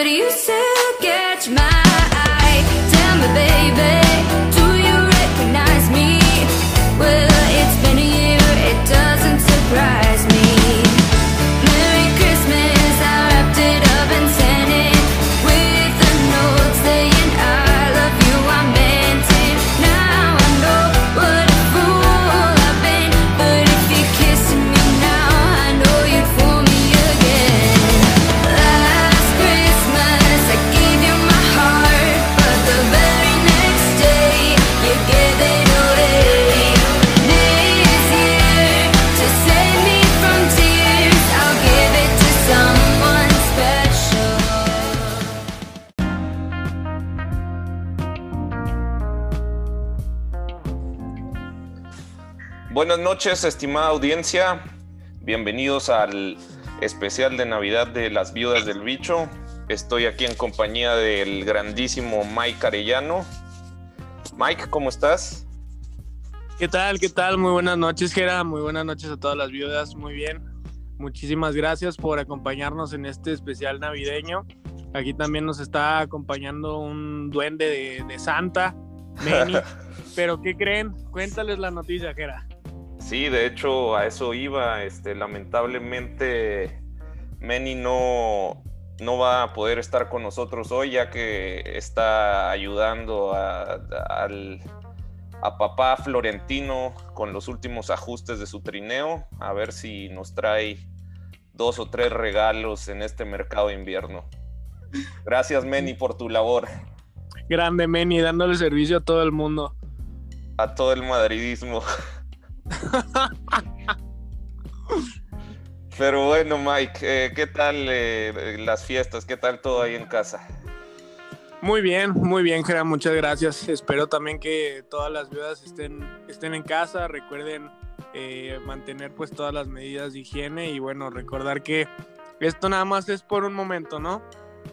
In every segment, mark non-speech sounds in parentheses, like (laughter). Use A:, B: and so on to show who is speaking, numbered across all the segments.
A: What do you
B: say? Noches, estimada audiencia. Bienvenidos al especial de Navidad de las Viudas del Bicho. Estoy aquí en compañía del grandísimo Mike Arellano. Mike, ¿cómo estás?
C: ¿Qué tal? ¿Qué tal? Muy buenas noches, Gera. Muy buenas noches a todas las viudas. Muy bien. Muchísimas gracias por acompañarnos en este especial navideño. Aquí también nos está acompañando un duende de, de Santa, Meni. (laughs) Pero ¿qué creen? Cuéntales la noticia, Gera.
B: Sí, de hecho a eso iba. Este, lamentablemente Manny no, no va a poder estar con nosotros hoy ya que está ayudando a, al- a papá Florentino con los últimos ajustes de su trineo. A ver si nos trae dos o tres regalos en este mercado de invierno. Gracias Manny por tu labor.
C: Grande Meni, dándole servicio a todo el mundo.
B: A todo el madridismo. Pero bueno, Mike, eh, ¿qué tal eh, las fiestas? ¿Qué tal todo ahí en casa?
C: Muy bien, muy bien, muchas gracias. Espero también que todas las viudas estén, estén en casa. Recuerden eh, mantener pues todas las medidas de higiene y bueno, recordar que esto nada más es por un momento, ¿no?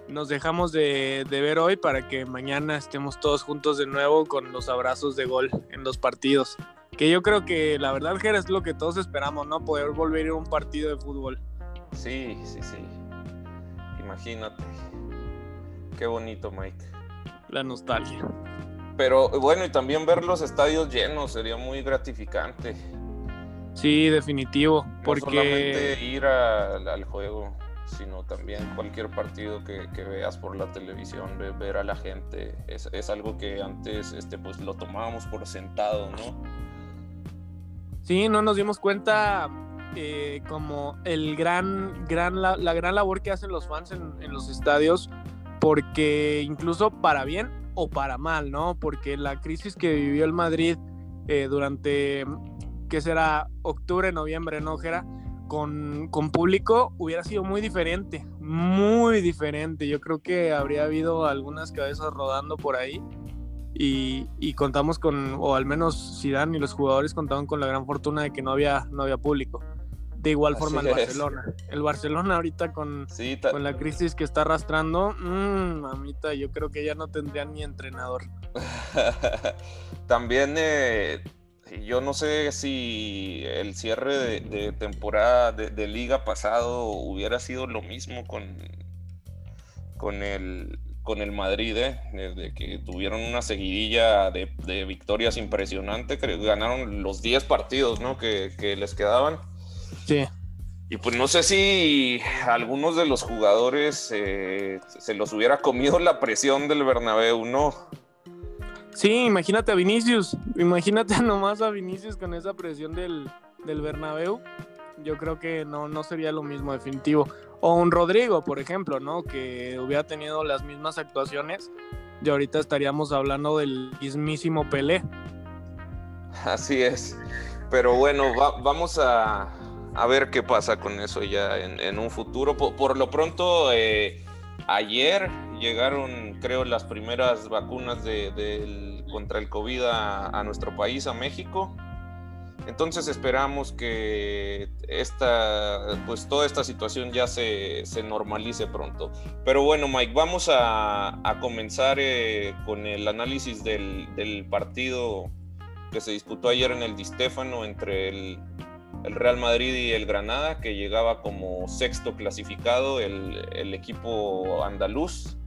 C: Nos dejamos de, de ver hoy para que mañana estemos todos juntos de nuevo con los abrazos de gol en los partidos. Que yo creo que la verdad, Gera, es lo que todos esperamos, ¿no? Poder volver a ir a un partido de fútbol.
B: Sí, sí, sí. Imagínate. Qué bonito, Mike.
C: La nostalgia.
B: Pero bueno, y también ver los estadios llenos sería muy gratificante.
C: Sí, definitivo.
B: No
C: Porque...
B: solamente ir a- al juego, sino también cualquier partido que, que veas por la televisión, ve- ver a la gente. Es, es algo que antes este, pues, lo tomábamos por sentado, ¿no?
C: Sí, no nos dimos cuenta eh, como el gran, gran la, gran labor que hacen los fans en, en los estadios, porque incluso para bien o para mal, ¿no? Porque la crisis que vivió el Madrid eh, durante, ¿qué será? Octubre, noviembre, ¿no, Jera? Con, con público hubiera sido muy diferente, muy diferente. Yo creo que habría habido algunas cabezas rodando por ahí y, y contamos con, o al menos Zidane y los jugadores contaban con la gran fortuna de que no había, no había público. De igual
B: Así
C: forma el
B: es.
C: Barcelona. El Barcelona ahorita con,
B: Sí,
C: con la crisis que está arrastrando, mmm, mamita, yo creo que ya no tendrían ni entrenador. (laughs)
B: También eh, yo no sé si el cierre de, de temporada de, de liga pasado hubiera sido lo mismo con, con, el, con el Madrid, ¿eh? desde que tuvieron una seguidilla de, de victorias impresionante, creo que ganaron los 10 partidos ¿no? que, que les quedaban.
C: Sí.
B: Y pues no sé si algunos de los jugadores eh, se los hubiera comido la presión del Bernabéu, ¿no?
C: Sí, imagínate a Vinicius, imagínate (laughs) nomás a Vinicius con esa presión del, del Bernabéu. Yo creo que no, no sería lo mismo definitivo. O un Rodrigo, por ejemplo, ¿no? Que hubiera tenido las mismas actuaciones. Y ahorita estaríamos hablando del mismísimo Pelé.
B: Así es. Pero bueno, va- vamos a, a ver qué pasa con eso ya en, en un futuro. Po- Por, lo pronto, eh, ayer llegaron, creo, las primeras vacunas de- del- contra el COVID a, a nuestro país, a México. Entonces esperamos que esta, pues toda esta situación ya se, normalice pronto. Pero bueno, Mike, vamos a, comenzar eh, con el análisis del, partido que se disputó ayer en el Di Stéfano entre el Real Madrid y el Granada, que llegaba como sexto clasificado el, el equipo andaluz.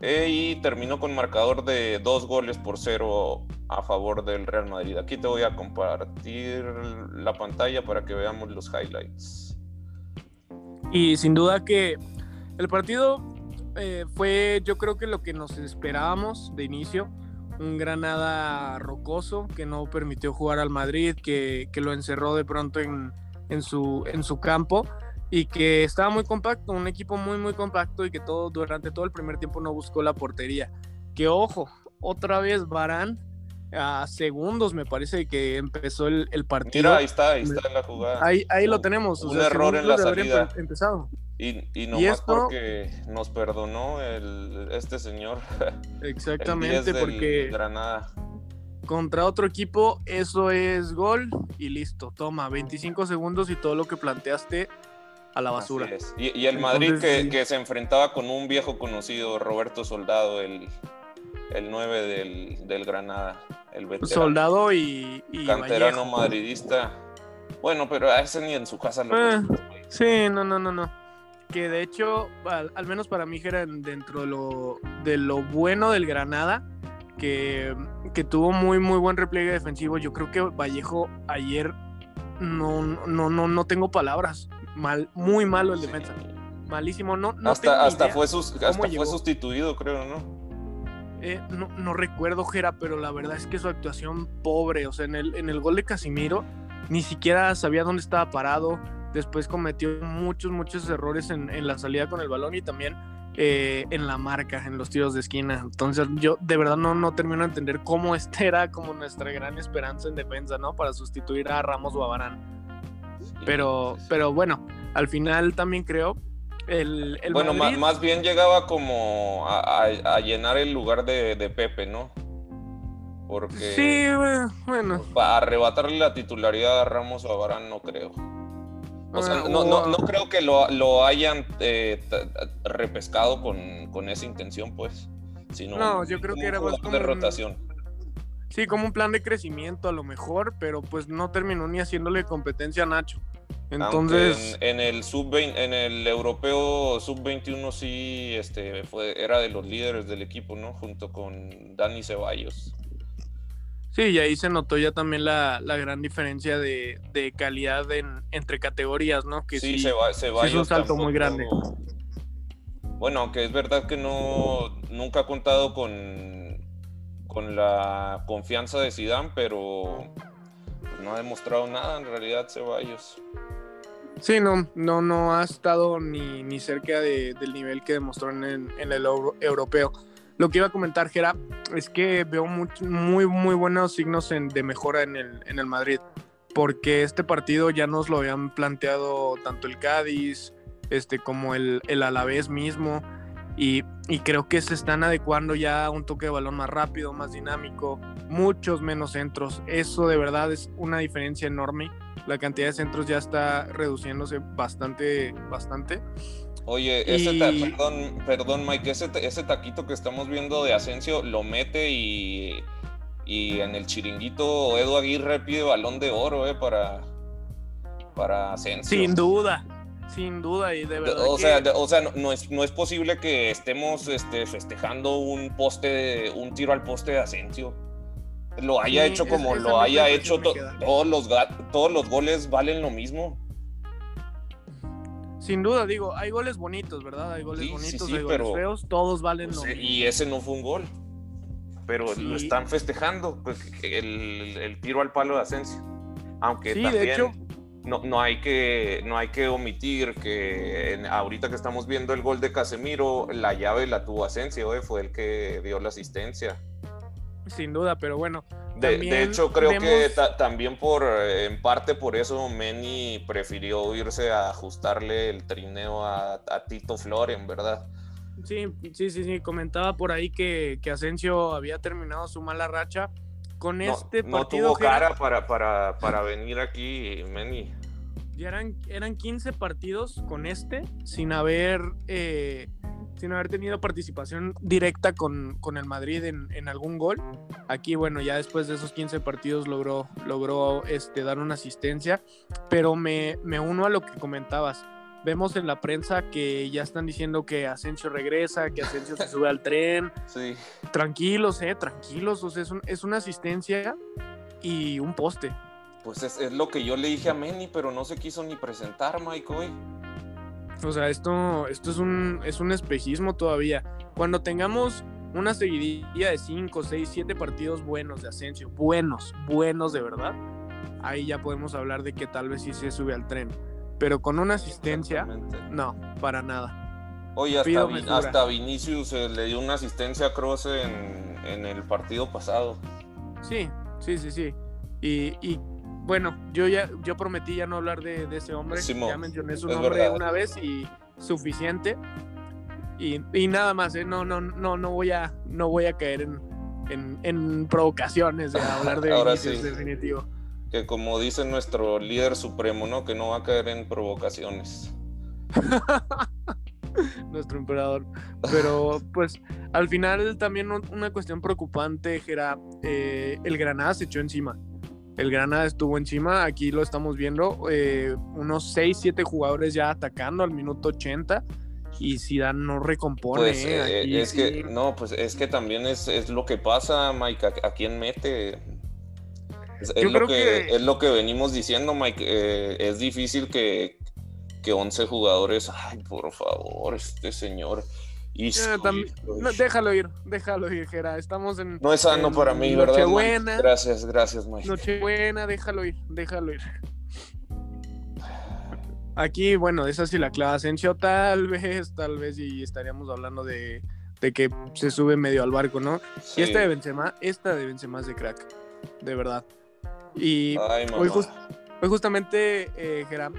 B: Eh, y terminó con marcador de dos goles por cero a favor del Real Madrid. Aquí te voy a compartir la pantalla para que veamos los highlights.
C: Y sin duda que el partido eh, fue yo creo que lo que nos esperábamos de inicio. Un Granada rocoso que no permitió jugar al Madrid, que, que lo encerró de pronto en, en, su, en su campo y que estaba muy compacto, un equipo muy muy compacto y que todo durante todo el primer tiempo no buscó la portería. Que ojo, otra vez Barán a segundos me parece que empezó el, el partido.
B: Mira, ahí está, ahí está en la jugada.
C: Ahí, ahí lo tenemos.
B: Un error en la salida.
C: Empezado.
B: Y, y nomás esto... porque nos perdonó el, este señor. (laughs)
C: Exactamente, porque
B: Granada.
C: contra otro equipo eso es gol y listo. Toma, 25 segundos y todo lo que planteaste a la basura.
B: Y, y, el Madrid Entonces, que, sí. que, se enfrentaba con un viejo conocido, Roberto Soldado, el, el 9 del, del Granada, el veterano.
C: Soldado y, y
B: canterano
C: Vallejo.
B: madridista. Bueno, pero a ese ni en su casa lo
C: eh, Sí, no, no, no, no. Que de hecho, al, al menos para mí, era dentro de lo, de lo bueno del Granada, que, que, tuvo muy, muy buen repliegue defensivo. Yo creo que Vallejo ayer no, no, no, no tengo palabras. Mal, muy malo el defensa. Malísimo. No, no
B: hasta hasta, fue, sus, hasta fue sustituido, creo, ¿no?
C: Eh, no, no, recuerdo, Jera, pero la verdad es que su actuación pobre, o sea, en el, en el gol de Casimiro, ni siquiera sabía dónde estaba parado, después cometió muchos, muchos errores en, en la salida con el balón y también eh, en la marca, en los tiros de esquina. Entonces yo de verdad no, no termino de entender cómo (laughs) esta era como nuestra gran esperanza en defensa, ¿no? Para sustituir a Ramos o a Barán. Pero, pero bueno, al final también creo el, el
B: bueno,
C: Madrid...
B: más, más, bien llegaba como a, a, a llenar el lugar de, de, Pepe, ¿no? Porque.
C: Sí, bueno.
B: Para arrebatarle la titularidad a Ramos o a Barán, no creo. O sea, no, no, no creo que lo, lo hayan eh, repescado con, con, esa intención, pues. Sino
C: no, yo creo que era más
B: como de rotación.
C: Un, sí, como un plan de crecimiento a lo mejor, pero pues no terminó ni haciéndole competencia a Nacho. Entonces,
B: en, en, el sub 20, en el europeo sub 21 sí este fue era de los líderes del equipo, ¿no? Junto con Dani Ceballos.
C: Sí, y ahí se notó ya también la, la gran diferencia de, de calidad en, entre categorías, ¿no? Que
B: sí, sí Ceballos
C: sí es un salto muy grande.
B: Bueno, aunque es verdad que no nunca ha contado con, con la confianza de Zidane, pero no ha demostrado nada en realidad Ceballos.
C: Sí, no, no, no ha estado ni, ni cerca de, del nivel que demostró en, el euro, europeo. Lo que iba a comentar, Gera, es que veo muy, muy, muy buenos signos de mejora en el, en el Madrid, porque este partido ya nos lo habían planteado tanto el Cádiz este, como el, el Alavés mismo, y, y, creo que se están adecuando ya a un toque de balón más rápido, más dinámico, muchos menos centros. Eso de verdad es una diferencia enorme. La cantidad de centros ya está reduciéndose bastante, bastante.
B: Oye, ese y... ta perdón, perdón, Mike, ese, ese, taquito que estamos viendo de Asensio lo mete y, y en el chiringuito Edu Aguirre pide balón de oro eh, para, para Asensio.
C: Sin duda, sin duda, y de verdad.
B: O
C: que...
B: sea, o sea no, no, es, no es posible que estemos este, festejando un poste, un tiro al poste de Asensio. Lo haya sí, hecho como es, lo haya hecho, to, todos, los, todos los goles valen lo mismo.
C: Sin duda, digo, hay goles bonitos, ¿verdad? Hay goles
B: sí,
C: bonitos,
B: sí,
C: hay
B: pero,
C: feos, todos valen
B: pues,
C: lo mismo.
B: Y ese no fue un gol. Pero lo están festejando, pues, el, el, tiro al palo de Asensio. Aunque también.
C: De hecho,
B: no, no, hay que, no hay que omitir que en, ahorita que estamos viendo el gol de Casemiro, la llave la tuvo Asensio, eh, fue el que dio la asistencia.
C: Sin duda, pero bueno.
B: De, de hecho, creo vemos... que ta, también por, en parte por eso Meni prefirió irse a ajustarle el trineo a, a Tito Floren, ¿verdad?
C: Sí, sí, sí, sí, comentaba por ahí que, que Asensio había terminado su mala racha con
B: no,
C: este
B: no
C: partido.
B: tuvo cara para, para, para venir aquí, Meni.
C: Ya eran, eran 15 partidos con este, sin haber eh, sin haber tenido participación directa con, con el Madrid en, en, algún gol. Aquí, bueno, ya después de esos 15 partidos logró, logró este, dar una asistencia, pero me, me uno a lo que comentabas. Vemos en la prensa que ya están diciendo que Asensio regresa, que Asensio se sube al tren. (laughs)
B: Sí.
C: Tranquilos, eh, tranquilos. O sea, es, un, es una asistencia y un poste.
B: Pues es, es, lo que yo le dije a Meni, pero no se quiso ni presentar, Mike, hoy.
C: O sea, esto, esto es, un, es un espejismo todavía. Cuando tengamos una seguidilla de 5, 6, 7 partidos buenos de Asensio, buenos, buenos de verdad, ahí ya podemos hablar de que tal vez sí se sube al tren. Pero con una asistencia, no, para nada.
B: Oye, hasta, hasta Vinicius eh, le dio una asistencia a Kroos en, en, el partido pasado.
C: Sí, sí, sí, sí. Y, y bueno, yo ya yo prometí ya no hablar de, de ese hombre.
B: Simón,
C: ya mencioné su nombre verdad. una vez y suficiente. Y, y, nada más, ¿eh? no, no, no, no voy a, no voy a caer en, en, en provocaciones de hablar de (laughs) Vinicius,
B: sí.
C: definitivo.
B: Que como dice nuestro líder supremo, ¿no? Que no va a caer en provocaciones. (laughs)
C: Nuestro emperador. Pero pues al final también una cuestión preocupante era eh, el Granada se echó encima. El Granada estuvo encima, aquí lo estamos viendo, eh, unos 6, 7 jugadores ya atacando al minuto 80 y Zidane no recompone.
B: Pues,
C: eh,
B: es sí. que, no, pues es que también es, es lo que pasa, Mike, a, a quién mete. Es, es lo que, que, es lo que venimos diciendo, Mike. Eh, es difícil que, que 11 jugadores. Ay, por favor, este señor.
C: También, no, déjalo ir, déjalo ir, Gera. Estamos en.
B: No es sano
C: en
B: para mí, ¿verdad?
C: Nochebuena.
B: Mike? Gracias, gracias, Mike.
C: Nochebuena, déjalo ir, déjalo ir. Aquí, bueno, esa sí la Asensio, tal vez, tal vez, y estaríamos hablando de, de que se sube medio al barco, ¿no?
B: Sí.
C: Y esta de Benzema, esta de Benzema es de crack, de verdad. Y
B: Ay,
C: hoy, just, hoy, justamente, eh, Geram,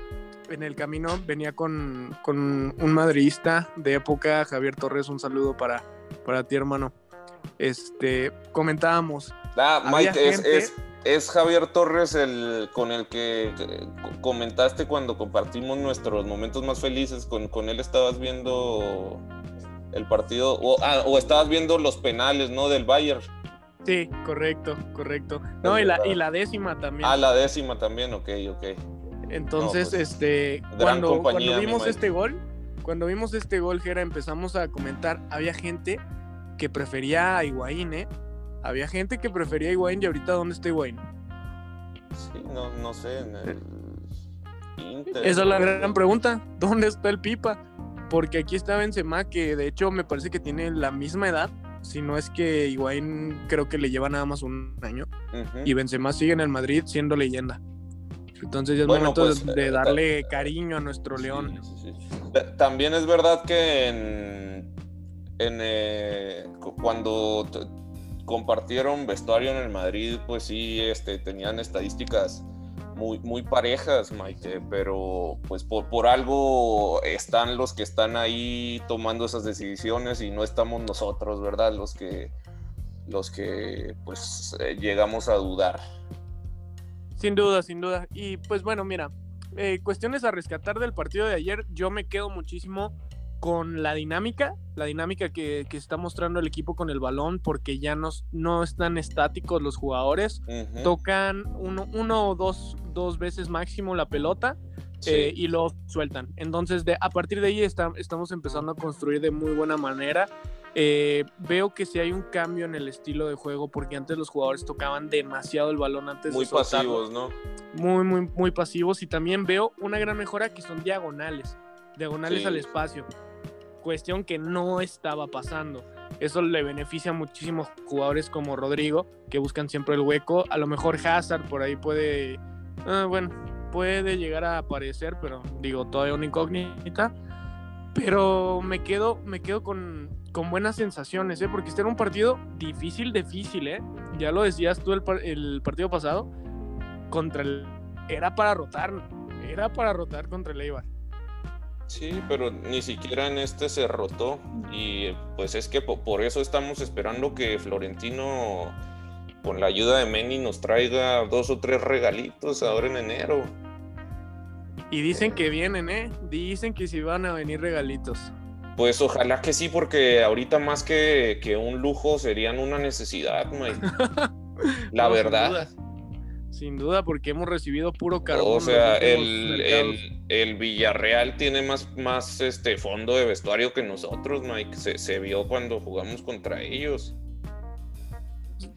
C: en el camino venía con, con, un madridista de época, Javier Torres, un saludo para, para ti, hermano. Este, comentábamos.
B: Ah, Mike, es, es, es, Javier Torres el con el que comentaste cuando compartimos nuestros momentos más felices. Con, con él estabas viendo el partido, o, ah, o estabas viendo los penales, ¿no? Del Bayern.
C: Sí, correcto, correcto. No, y la, y la, décima también.
B: Ah, la décima también, ok, ok.
C: Entonces, no, pues, este, cuando, compañía, cuando, vimos este gol, cuando vimos este gol, Jera, empezamos a comentar, había gente que prefería a Higuaín, ¿eh? Había gente que prefería a Higuaín y ahorita, ¿dónde está Higuaín?
B: Sí, no, no sé, en el
C: Inter. Esa es la gran pregunta, ¿dónde está el Pipa? Porque aquí está Benzema, que de hecho me parece que tiene la misma edad, si no es que Higuaín creo que le lleva nada más un año, uh -huh. y Benzema sigue en el Madrid siendo leyenda. Entonces ya es bueno, momento pues, de, darle cariño a nuestro
B: sí,
C: león.
B: Sí, sí. También es verdad que en, en eh, cuando compartieron vestuario en el Madrid, pues sí, este, tenían estadísticas muy, muy parejas, Mike, pero pues por, por algo están los que están ahí tomando esas decisiones y no estamos nosotros, ¿verdad? Los que, los que pues eh, llegamos a dudar.
C: Sin duda, sin duda. Y pues bueno, mira, eh, cuestiones a rescatar del partido de ayer, yo me quedo muchísimo con la dinámica, la dinámica que, que está mostrando el equipo con el balón, porque ya no, no están estáticos los jugadores, uh -huh. tocan uno, uno o dos, dos, veces máximo la pelota sí. eh, y lo sueltan. Entonces, de, a partir de ahí está, estamos empezando a construir de muy buena manera. Eh, veo que sí hay un cambio en el estilo de juego porque antes los jugadores tocaban demasiado el balón antes
B: muy
C: de
B: pasivos, ¿no?
C: Muy, muy, muy pasivos y también veo una gran mejora que son diagonales, diagonales sí. al espacio, cuestión que no estaba pasando. Eso le beneficia a muchísimos jugadores como Rodrigo que buscan siempre el hueco. A lo mejor Hazard por ahí puede, ah, bueno, puede llegar a aparecer, pero digo todavía una incógnita. Pero me quedo, me quedo con, con buenas sensaciones, ¿eh? porque este era un partido difícil, difícil, ¿eh? Ya lo decías tú el, el partido pasado, contra el... Era para rotar, era para rotar contra el Eibar.
B: Sí, pero ni siquiera en este se rotó y pues es que por eso estamos esperando que Florentino con la ayuda de Meni nos traiga dos o tres regalitos ahora en enero.
C: Y dicen que vienen, ¿eh? Dicen que si van a venir regalitos.
B: Pues ojalá que sí, porque ahorita más que, que un lujo serían una necesidad, Mike. (laughs) La
C: No, sin
B: verdad.
C: Sin duda, porque hemos recibido puro carbón.
B: O sea, el,
C: mercados.
B: el- el Villarreal tiene más, más este fondo de vestuario que nosotros, Mike. Se, se vio cuando jugamos contra ellos.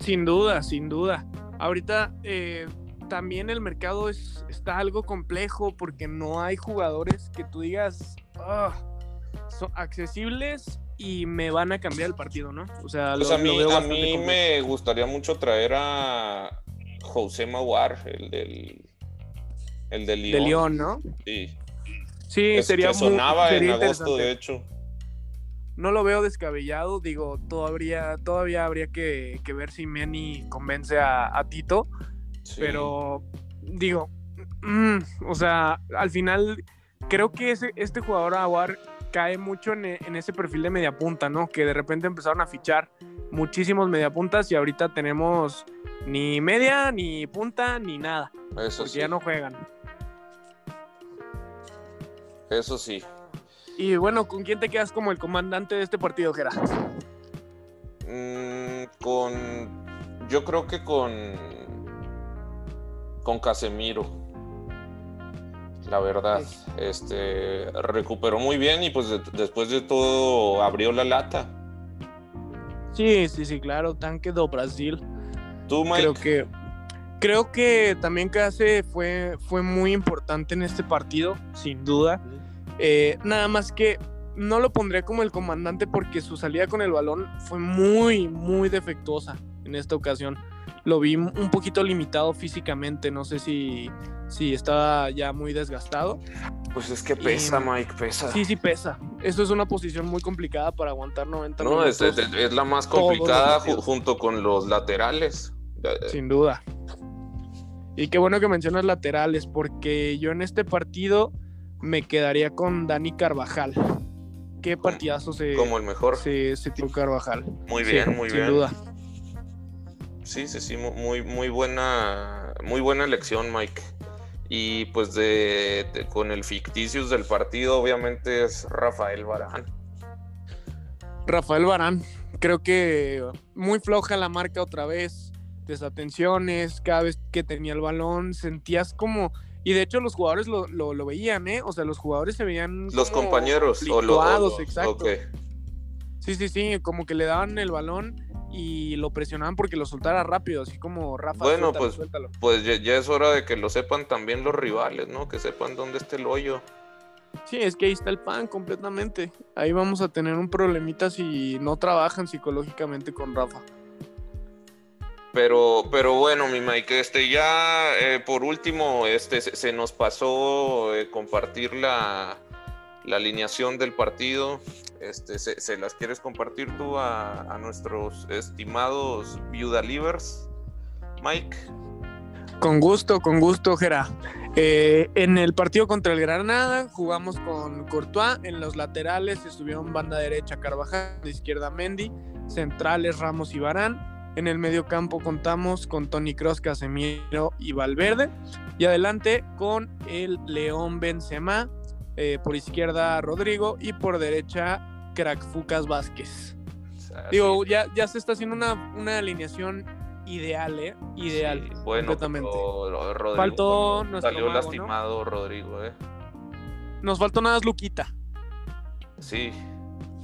C: Sin duda, sin duda. Ahorita eh, también el mercado es, está algo complejo porque no hay jugadores que tú digas "Ah, son accesibles y me van a cambiar el partido, ¿no? O sea,
B: Pues
C: lo-
B: a mí, a mí me gustaría mucho traer a José Maguar, el del, el del
C: de
B: Lyon.
C: León, ¿no?
B: Sí.
C: Sí,
B: Es
C: sería
B: que
C: muy-
B: sonaba en agosto, de hecho.
C: No lo veo descabellado, digo, todavía, todavía habría que, que ver si Manny convence a, a Tito,
B: Sí.
C: pero digo, mm, o sea, al final creo que ese, este jugador Aguar cae mucho en, en ese perfil de mediapunta, ¿no? Que de repente empezaron a fichar muchísimos mediapuntas y ahorita tenemos ni media, ni punta, ni nada,
B: Eso sí.
C: ya no juegan.
B: Eso sí.
C: Y bueno, ¿con quién te quedas como el comandante de este partido, Gerard?
B: Mm, con. Yo creo que con. Con Casemiro. La verdad. Este. Recuperó muy bien y pues de- después de todo abrió la lata.
C: Sí, sí, sí, claro, tanque do Brasil.
B: Tú, Mike.
C: Creo que creo que también Case fue, fue muy importante en este partido, sin duda. Eh, nada más que no lo pondré como el comandante porque su salida con el balón fue muy, muy defectuosa en esta ocasión. Lo vi un poquito limitado físicamente, no sé si, si estaba ya muy desgastado.
B: Pues es que pesa,
C: Y-
B: Mike, pesa.
C: Sí, sí pesa. Eso es una posición muy complicada para aguantar 90
B: No,
C: minutos.
B: es- es la más complicada junto con los laterales. Eh,
C: Sin duda. Y qué bueno que mencionas laterales, porque yo en este partido me quedaría con Dani Carvajal. Qué partidazo se,
B: Como el mejor.
C: se, se tiró Carvajal.
B: Muy
C: Sí,
B: bien, muy
C: sin
B: bien.
C: duda.
B: Sí, sí, sí, mu- muy, muy buena, muy buena elección, Mike. Y pues de, de- con el ficticius del partido, obviamente es Rafael Barán.
C: Rafael Barán, creo que muy floja la marca otra vez. Desatenciones, cada vez que tenía el balón, sentías como. Y de hecho, los jugadores lo, lo- lo veían, ¿eh? O sea, los jugadores se veían.
B: Los compañeros. O los-
C: exacto. Sí, sí, sí, como que le daban el balón y lo presionaban porque lo soltara rápido, así como Rafa.
B: Bueno,
C: suéltalo,
B: pues-
C: suéltalo.
B: Pues ya, ya es hora de que lo sepan también los rivales, ¿no? Que sepan dónde está el hoyo.
C: Sí, es que ahí está el pan completamente. Ahí vamos a tener un problemita si no trabajan psicológicamente con Rafa.
B: Pero, pero bueno, mi Mike, este ya eh, por último, este se, se nos pasó eh, compartir la, la alineación del partido. Este, se, las quieres compartir tú a, nuestros estimados Viuda Livers, Mike.
C: Con gusto, con gusto, Jera. Eh, en el partido contra el Granada jugamos con Courtois, en los laterales estuvieron banda derecha Carvajal, de izquierda Mendy, centrales Ramos y Barán. En el medio campo contamos con Tony Cross, Casemiro y Valverde. Y adelante con el León Benzema, eh, por izquierda Rodrigo y por derecha Crack Fucas Vázquez.
B: Así-
C: Digo, ya, ya se está haciendo una, una alineación ideal, ¿eh? Ideal,
B: sí, bueno,
C: completamente.
B: pero Rodrigo
C: Faltó
B: salió
C: mago, ¿no?
B: lastimado Rodrigo, ¿eh?
C: Nos faltó nada más Luquita,
B: Sí,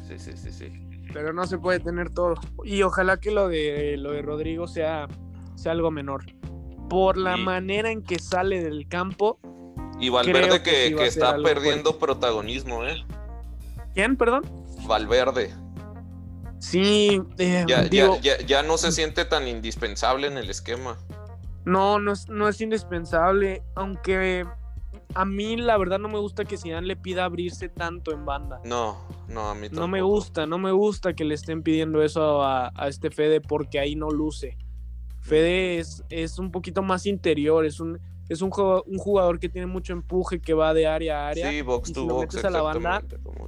B: sí, sí, sí, sí.
C: pero no se puede tener todo. Y ojalá que lo de lo de Rodrigo sea, sea algo menor. Por la manera en que sale del campo.
B: Y Valverde
C: que sí
B: está perdiendo protagonismo, ¿eh?
C: ¿Quién, perdón?
B: Valverde.
C: Sí, eh,
B: Ya,
C: digo,
B: ya, ya, ya no se siente tan indispensable en el esquema.
C: no, no es, no es indispensable, aunque a mí la verdad no me gusta que Zidane le pida abrirse tanto en banda.
B: No, no, a mí
C: No me
B: tampoco.
C: gusta, no me gusta que le estén pidiendo eso a, a este Fede porque ahí no luce. Fede es, es un poquito más interior, es un, es un jugador, un jugador que tiene mucho empuje, que va de área a área,
B: Sí, box
C: y
B: to
C: si
B: box,
C: metes a la banda,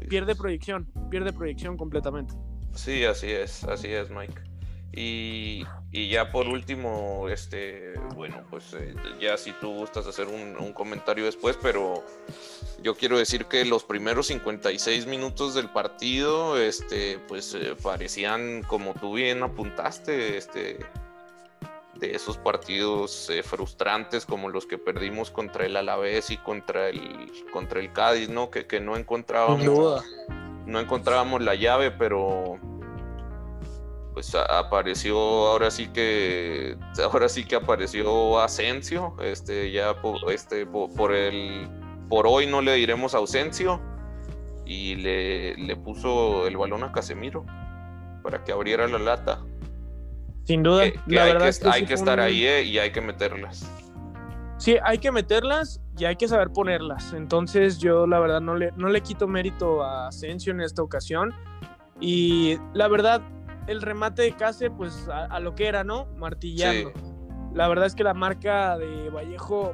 C: pierde proyección, pierde proyección completamente.
B: Sí, así es, así es, Mike. Y, y ya por último, este, bueno, pues eh, ya si tú gustas hacer un, un comentario después, pero yo quiero decir que los primeros 56 minutos del partido, este, pues eh, parecían, como tú bien apuntaste, este, de esos partidos eh, frustrantes como los que perdimos contra el Alavés y contra el, contra el Cádiz, ¿no? Que, que no encontrábamos, no encontrábamos la llave, pero pues apareció ahora sí que ahora sí que apareció Asensio, este ya po- este po- por el por hoy no le diremos Ausencio y le, le puso el balón a Casemiro para que abriera la lata.
C: Sin duda.
B: Que, que
C: la
B: hay
C: verdad
B: que,
C: es que
B: hay
C: sí
B: que estar
C: un-
B: ahí eh, y hay que meterlas.
C: Sí, hay que meterlas y hay que saber ponerlas. Entonces yo la verdad no le, no le quito mérito a Asensio en esta ocasión. Y la verdad, el remate de Case, pues a, a lo que era, ¿no? Martillando. La verdad es que la marca de Vallejo,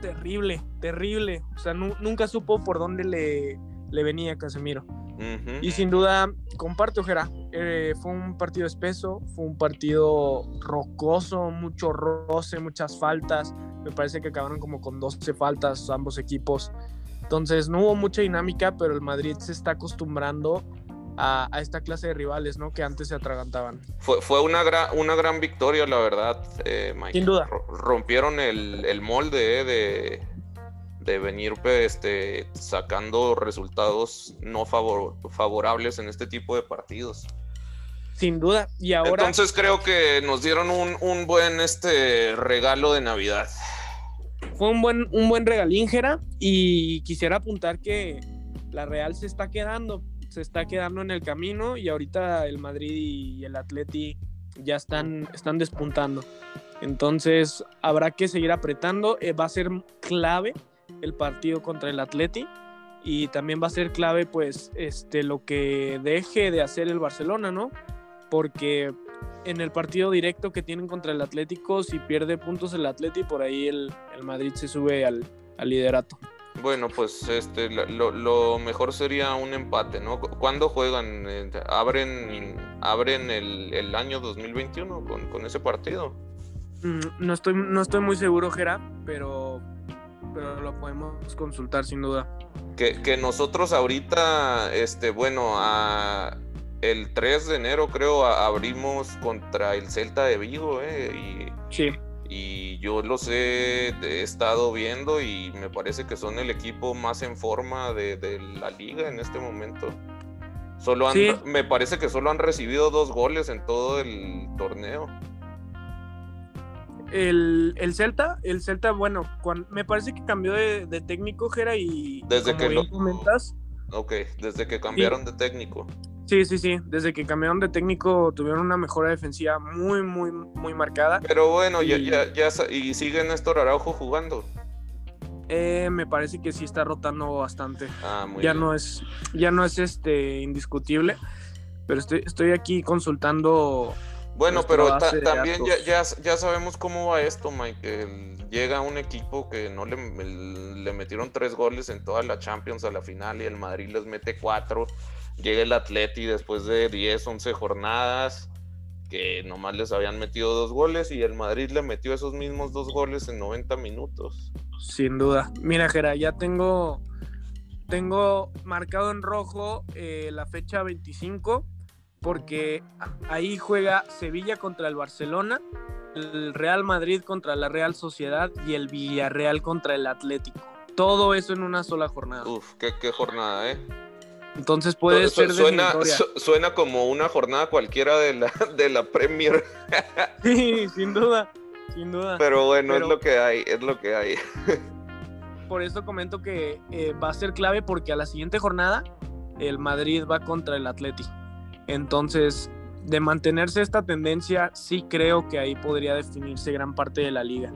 C: terrible, terrible. O sea, nu- nunca supo por dónde le, le venía Casemiro. Y sin duda, comparto, Jera. eh, fue un partido espeso, fue un partido rocoso, mucho roce, muchas faltas. Me parece que acabaron como con 12 faltas ambos equipos. Entonces no hubo mucha dinámica, pero el Madrid se está acostumbrando a, a esta clase de rivales, ¿no? Que antes se atragantaban.
B: Fue, fue una, gran, una gran victoria, la verdad, eh, Mike.
C: Sin duda.
B: Ro- Rompieron el, el molde eh, de, de venir este, sacando resultados no favor- favorables en este tipo de partidos.
C: Sin duda. Y ahora,
B: Entonces creo que nos dieron un, un buen este, regalo de Navidad.
C: fue un buen, un buen regalín, Jera, y quisiera apuntar que la Real se está quedando, se está quedando en el camino y ahorita el Madrid y el Atleti ya están, están despuntando. Entonces habrá que seguir apretando, eh, va a ser clave el partido contra el Atleti y también va a ser clave pues este lo que deje de hacer el Barcelona, ¿no? Porque en el partido directo que tienen contra el Atlético, si pierde puntos el Atleti, por ahí el, el Madrid se sube al, al liderato.
B: Bueno, pues este, lo- mejor sería un empate, ¿no? Cu- ¿Cuándo juegan? Eh, ¿Abren, abren el, el año 2021 con, con ese partido?
C: Mm, No estoy, no estoy muy seguro, Jera, pero, pero lo podemos consultar sin duda.
B: Que, que nosotros ahorita, este, bueno, a, el 3 de enero creo a- abrimos contra el Celta de Vigo, ¿eh? Y,
C: Sí,
B: y yo los he, he estado viendo y me parece que son el equipo más en forma de, de la liga en este momento. Solo han,
C: Sí.
B: me parece que solo han recibido dos goles en todo el torneo.
C: El, el Celta, el Celta, bueno, cuan- me parece que cambió de, de técnico, Jera, y
B: Desde que lo-
C: comentas,
B: Ok, desde que cambiaron de técnico.
C: sí, sí, sí, desde que cambiaron de técnico tuvieron una mejora defensiva muy, muy, muy marcada.
B: Pero bueno, ya,
C: Y-
B: ya, ya, sa- y sigue Néstor Araujo jugando.
C: Eh, me parece que sí está rotando bastante.
B: Ah, muy
C: ya
B: bien.
C: no es ya no es este indiscutible pero estoy, estoy aquí consultando
B: Bueno, pero ta- también ya, ya, ya sabemos cómo va esto, Michael. Llega un equipo que no le, le metieron tres goles en toda la Champions a la final y el Madrid les mete cuatro. Llega el Atleti después de 10, 11 jornadas que nomás les habían metido dos goles y el Madrid le metió esos mismos dos goles en 90 minutos.
C: sin duda mira Jera ya tengo tengo marcado en rojo eh, la fecha 25 porque ahí juega Sevilla contra el Barcelona el Real Madrid contra la Real Sociedad y el Villarreal contra el Atlético todo eso en una sola jornada
B: Uf, qué, qué jornada, ¿eh?
C: entonces puede
B: Su-
C: ser
B: suena, su- suena como una jornada cualquiera de la, (laughs) de la Premier. (laughs)
C: sí sin duda sin duda
B: Pero bueno,
C: Pero-
B: es lo que hay, es lo que hay.
C: por eso comento que eh, va a ser clave porque a la siguiente jornada el Madrid va contra el Atleti. Entonces, de mantenerse esta tendencia, sí creo que ahí podría definirse gran parte de la liga.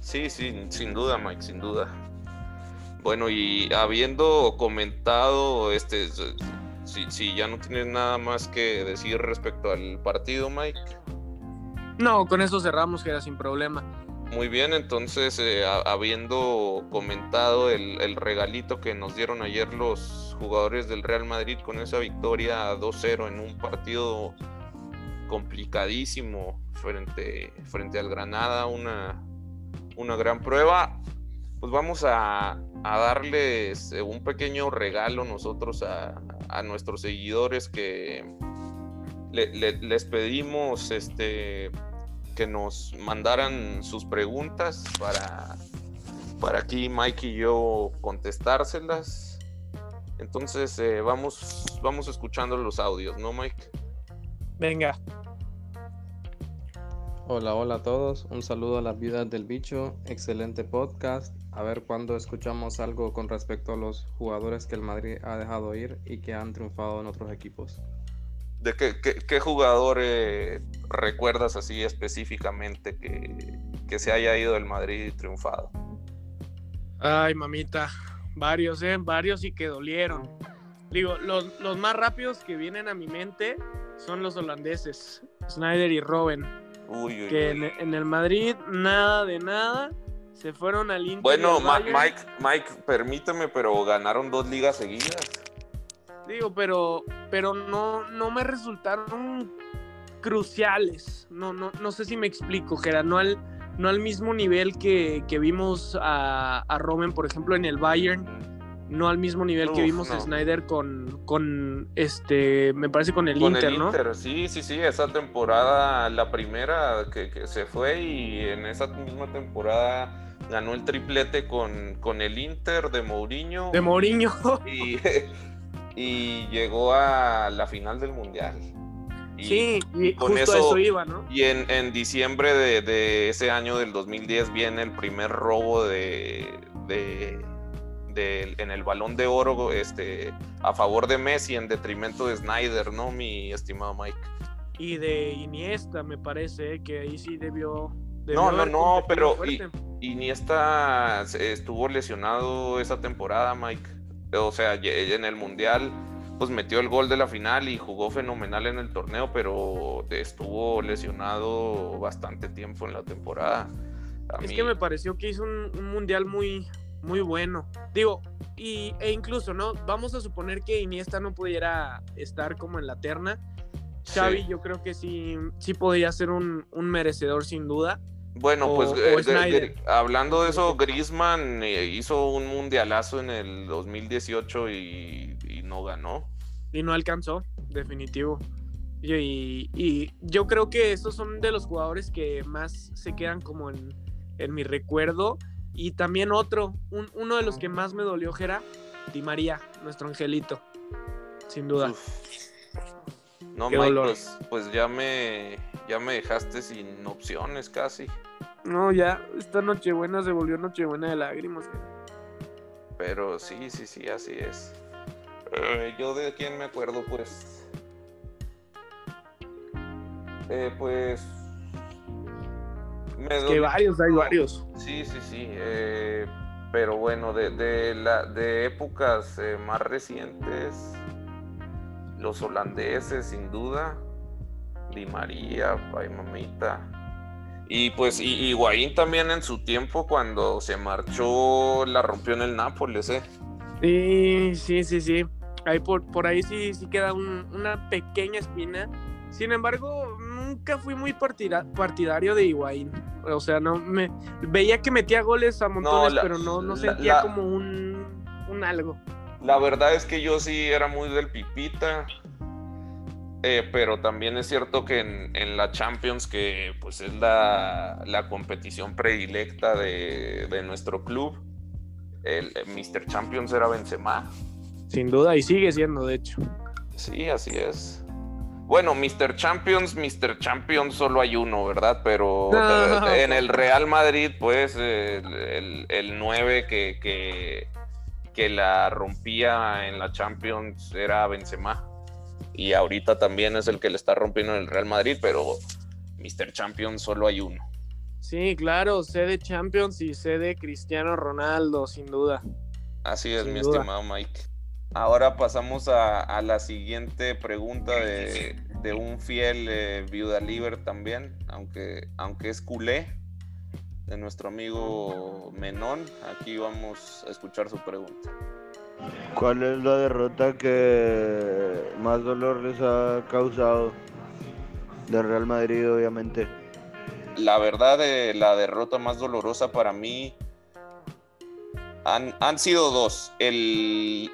B: Sí, sí, sin duda, Mike, sin duda. Bueno, y habiendo comentado, este, si, si ya no tienes nada más que decir respecto al partido, Mike.
C: No, con eso cerramos, que era sin problema.
B: Muy bien, entonces, eh, habiendo comentado el, regalito que nos dieron ayer los jugadores del Real Madrid con esa victoria 2-0 en un partido complicadísimo frente, frente al Granada, una, una gran prueba. Pues vamos a, darles eh, un pequeño regalo nosotros a, nuestros seguidores que le- les pedimos este, que nos mandaran sus preguntas para, para aquí Mike y yo contestárselas. Entonces eh, vamos, vamos escuchando los audios, ¿no, Mike?
C: Venga.
D: Hola, hola a todos. Un saludo a las vidas del bicho. Excelente podcast. A ver cuándo escuchamos algo con respecto a los jugadores que el Madrid ha dejado ir y que han triunfado en otros equipos.
B: ¿De qué, qué- qué jugador eh, recuerdas así específicamente que, que se haya ido del Madrid y triunfado?
C: Ay, mamita. Varios, ¿eh? Varios y que dolieron. Digo, los, los más rápidos que vienen a mi mente son los holandeses, Snyder y Robben,
B: Uy, uy,
C: que
B: uy.
C: en, en el Madrid nada de nada, se fueron al Inter.
B: Bueno. Mike, Mike, permíteme, pero ganaron dos ligas seguidas.
C: Digo, pero, pero no, no me resultaron cruciales. No, no, no sé si me explico, Gerard. No al, no al mismo nivel que, que vimos a, a Robben, por ejemplo, en el Bayern. No al mismo nivel que vimos a
B: no.
C: Snyder con, con este, me parece con el
B: Con
C: Inter,
B: el
C: ¿no?
B: Inter, sí, sí, sí, esa temporada, la primera que, que se fue y en esa misma temporada ganó el triplete con, con el Inter de Mourinho
C: De Mourinho.
B: y, (laughs) y llegó a la final del Mundial. Y,
C: sí, y
B: con
C: justo
B: eso-
C: eso iba, ¿no?
B: y en, en diciembre de, de ese año del 2010 viene el primer robo de, de- de- en el balón de oro este, a favor de Messi en detrimento de Snyder, ¿no, mi estimado Mike?
C: Y de Iniesta, me parece, ¿eh? que ahí sí debió. debió
B: No, no, no, pero. Iniesta estuvo lesionado esa temporada, Mike. O sea, en el Mundial pues metió el gol de la final y jugó fenomenal en el torneo, pero estuvo lesionado bastante tiempo en la temporada. A
C: Es
B: mí-
C: que me pareció que hizo un, un mundial muy, muy bueno. Digo, y, e incluso, ¿no? Vamos a suponer que Iniesta no pudiera estar como en la terna. Xavi,
B: Sí.
C: yo creo que sí, sí podría ser un, un merecedor sin duda.
B: Bueno,
C: o-
B: pues
C: o
B: eh, hablando de eso, Griezmann eh, hizo un mundialazo en el 2018 y, y no ganó.
C: Y no alcanzó, definitivo. Y, yo creo que estos son de los jugadores que más se quedan como en, en mi recuerdo. Y también otro, un- uno de los que más me dolió, Gera, Di María, nuestro angelito. Sin duda.
B: Uf. No, Mike, pues, pues ya me ya me dejaste sin opciones casi.
C: No, ya, esta Nochebuena se volvió Nochebuena de lágrimas.
B: Pero sí, sí, sí, así es. Eh, yo de quién me acuerdo, pues. Eh, pues. Me
C: Es que varios, hay varios.
B: Sí, sí, sí. eh, pero bueno, de, de, la, de épocas eh, más recientes, los holandeses, sin duda. Di María, Pai Mamita. Y pues y, Higuaín también en su tiempo, cuando se marchó, la rompió en el Nápoles, ¿eh?
C: Sí, sí, sí, sí. Ahí por, por ahí sí, sí queda un- una pequeña espina. Sin embargo, nunca fui muy partida- partidario de Higuaín. O sea, no me veía que metía goles a montones,
B: la-
C: pero no, no
B: la-
C: sentía
B: la-
C: como un, un algo.
B: La verdad es que yo sí era muy del Pipita. Eh, pero también es cierto que en, en la Champions, que pues es la, la competición predilecta de, de nuestro club, el, el Mr. Champions era Benzema.
C: Sin duda, y sigue siendo, de hecho.
B: Sí, así es. Bueno, Mr. Champions, Mr. Champions solo hay uno, ¿verdad? Pero
C: No.
B: en el Real Madrid, pues, el, el, el 9 que, que, que la rompía en la Champions era Benzema. Y ahorita también es el que le está rompiendo en el Real Madrid, pero Mr. Champions solo hay uno.
C: Sí, claro, sé de Champions y sé de Cristiano Ronaldo, sin duda.
B: Así es,
C: Sin
B: mi
C: duda.
B: estimado Mike. Ahora pasamos a, a la siguiente pregunta de, de un fiel eh, viuda liber también, aunque, aunque es culé, de nuestro amigo Menón. Aquí vamos a escuchar su pregunta.
E: ¿Cuál es la derrota que más dolor les ha causado? del Real Madrid, obviamente.
B: La verdad, eh, la derrota más dolorosa para mí han, han sido dos. El,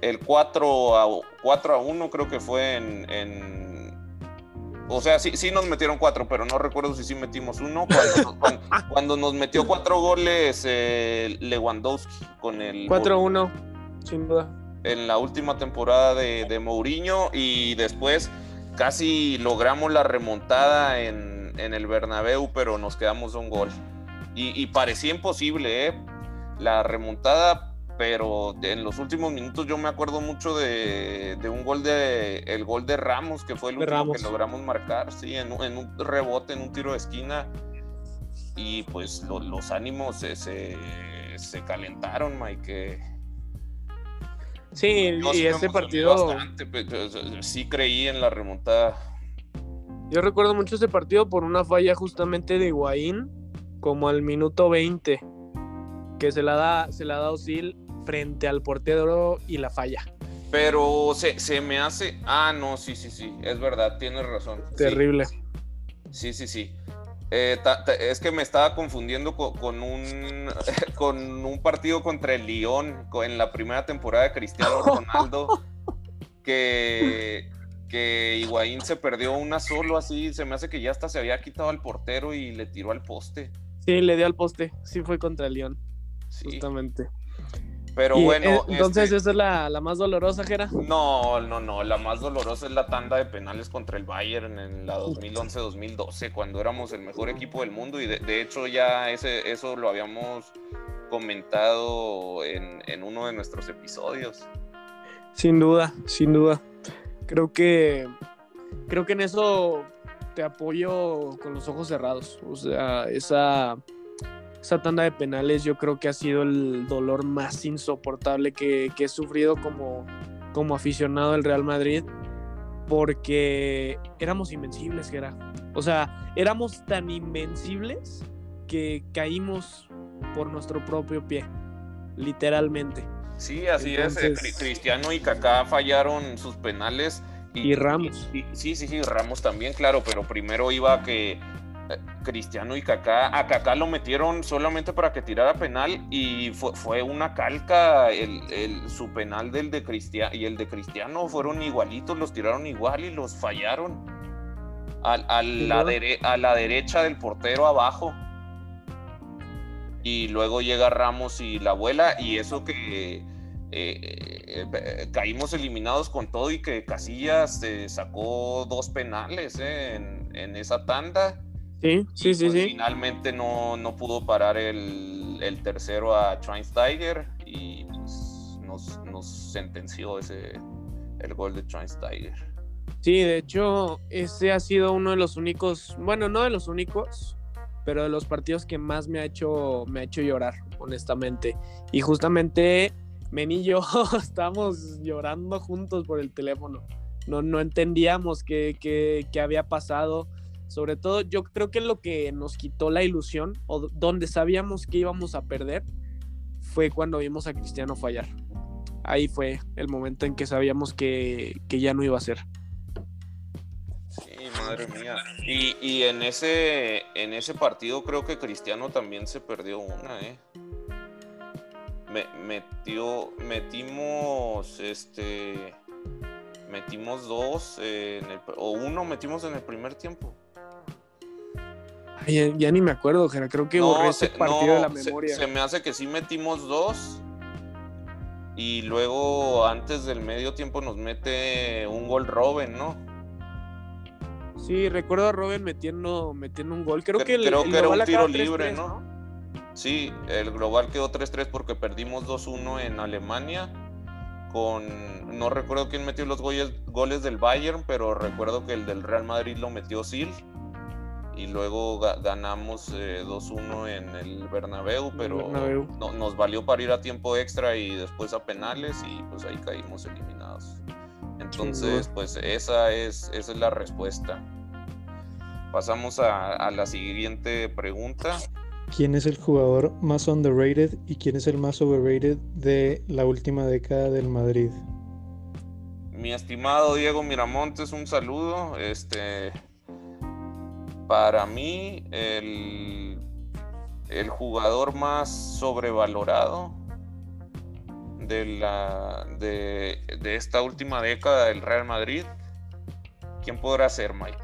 B: el 4 a, 4 a 1 creo que fue en, en- O sea, sí, sí nos metieron cuatro, pero no recuerdo si sí metimos uno. Cuando, cuando- (laughs) cuando nos metió cuatro goles eh, Lewandowski con el...
C: 4-1, sin duda.
B: en la última temporada de, de Mourinho y después casi logramos la remontada en, en el Bernabéu, pero nos quedamos a un gol. Y, y parecía imposible, ¿eh? La remontada, pero en los últimos minutos yo me acuerdo mucho de, de un gol de el gol de Ramos, que fue el último
C: Ramos.
B: que logramos marcar, sí, en, un- en un rebote, en un tiro de esquina. Y pues lo- los ánimos se, se, se calentaron, Mike.
C: Sí,
B: Yo
C: y
B: sí
C: ese partido,
B: bastante, sí creí en la remontada.
C: yo recuerdo mucho ese partido por una falla justamente de Higuaín, como al minuto 20, que se la da, se la da Osil frente al portero y la falla.
B: Pero se, se me hace. Ah, no, sí, sí, sí. Es verdad, tienes razón. Sí,
C: Terrible.
B: Sí, sí, sí. Eh, ta- ta- es que me estaba confundiendo co- con, un (laughs) con un partido contra el Lyon en la primera temporada de Cristiano (laughs) Ronaldo. que, que Higuaín se perdió una solo así. Se me hace que ya hasta se había quitado al portero y le tiró al poste.
C: Sí, le dio al poste. Sí, fue contra el León,
B: Sí.
C: justamente.
B: Pero
C: Y,
B: bueno.
C: eh, entonces,
B: este-
C: esa es la, la más dolorosa, Jera.
B: No, no, no. La más dolorosa es la tanda de penales contra el Bayern en la 2011-2012, cuando éramos el mejor equipo del mundo. Y de, de hecho, ya ese, eso lo habíamos comentado en, en uno de nuestros episodios.
C: Sin duda, sin duda. Creo que creo que en eso te apoyo con los ojos cerrados. O sea, esa esa tanda de penales yo creo que ha sido el dolor más insoportable que, que he sufrido como, como aficionado del Real Madrid. Porque éramos invencibles, que era. O sea, éramos tan invencibles que caímos por nuestro propio pie. Literalmente.
B: Sí, así es. eh,
C: Entonces-
B: Cristiano y Kaká fallaron sus penales.
C: Y Ramos.
B: y- sí, sí, sí, Ramos también, claro, pero primero iba que Cristiano y Kaká, a Kaká lo metieron solamente para que tirara penal y fue, fue una calca el, el- su penal del de Cristiano y el de Cristiano fueron igualitos, los tiraron igual y los fallaron. Al- a, la
C: duda.
B: dere- a la derecha del portero abajo. Y luego llega Ramos y la abuela y eso que eh, eh, caímos eliminados con todo y que Casillas eh, sacó dos penales en, en esa tanda.
C: Sí, sí,
B: pues,
C: sí.
B: Finalmente no, no pudo parar el, el tercero a Schweinsteiger y pues, nos, nos sentenció ese el gol de Schweinsteiger.
C: Sí, de hecho, ese ha sido uno de los únicos, bueno, no de los únicos, pero de los partidos que más me ha hecho, me ha hecho llorar, honestamente. Y justamente Men y yo (laughs) estábamos llorando juntos por el teléfono. No, no entendíamos qué, qué- qué había pasado. Sobre todo, yo creo que lo que nos quitó la ilusión, o donde sabíamos que íbamos a perder, fue cuando vimos a Cristiano fallar. Ahí fue el momento en que sabíamos que, que ya no iba a ser.
B: Sí, madre mía. Y, y en ese en ese partido creo que Cristiano también se perdió una, ¿eh? Me- metió, metimos, este, metimos dos, en el- o uno metimos en el primer tiempo.
C: Ya, ya ni me acuerdo, Jera. Creo que
B: No,
C: borré ese
B: se-
C: partido de la
B: no, se-
C: memoria.
B: Se, me hace que sí metimos dos. Y luego antes del medio tiempo nos mete un gol Robin, ¿no?
C: Sí, recuerdo a Robin metiendo, metiendo un gol. Creo
B: Cre-
C: que el,
B: creo
C: el
B: que era un tiro
C: acaba 3-3,
B: libre, ¿no? Sí, el global quedó 3-3 porque perdimos 2-1 en Alemania. Con. No recuerdo quién metió los goles, goles del Bayern, pero recuerdo que el del Real Madrid lo metió Sil. Y luego ga- ganamos eh, 2-1 en el Bernabéu, pero
C: Bernabéu.
B: no- nos valió para ir a tiempo extra y después a penales y pues ahí caímos eliminados. Entonces, pues esa es, esa es la respuesta. Pasamos a, a la siguiente pregunta.
F: ¿Quién es el jugador más underrated y quién es el más overrated de la última década del Madrid?
B: Mi estimado Diego Miramontes, un saludo. Este, para mí, el, el jugador más sobrevalorado de, la, de, de esta última década del Real Madrid, ¿quién podrá ser, Mike?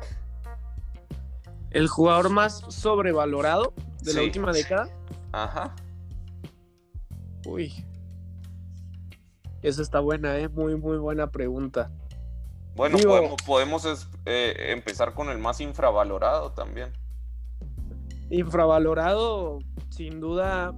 C: El jugador más sobrevalorado de la última década.
B: Ajá.
C: Uy. Esa está buena, ¿eh? Muy, muy buena pregunta.
B: Bueno,
C: Digo-
B: podemos, podemos es- eh, empezar con el más infravalorado también.
C: Infravalorado, sin duda,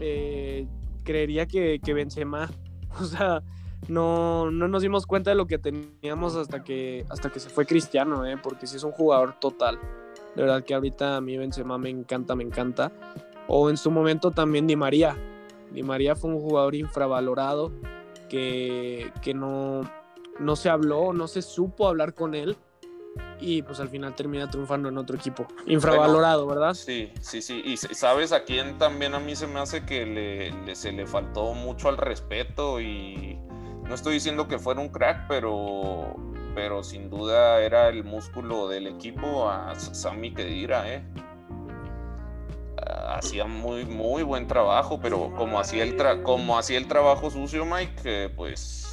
C: eh, creería que, que Benzema. (laughs) O sea, no, no nos dimos cuenta de lo que teníamos hasta que, hasta que se fue Cristiano, ¿eh? Porque sí es un jugador total. De verdad que ahorita a mí Benzema me encanta, me encanta. O en su momento también Di María. Di María fue un jugador infravalorado que, que no, no se habló, no se supo hablar con él. Y pues al final termina triunfando en otro equipo. Infravalorado, ¿verdad?
B: Sí, sí, sí. Y sabes a quién también a mí se me hace que le, le- se le faltó mucho al respeto y no estoy diciendo que fuera un crack, pero, pero sin duda era el músculo del equipo a S- Sami Khedira, ¿eh? Ah, Hacía muy, muy buen trabajo, pero como hacía el, tra- como hacía el trabajo sucio, Mike, eh, pues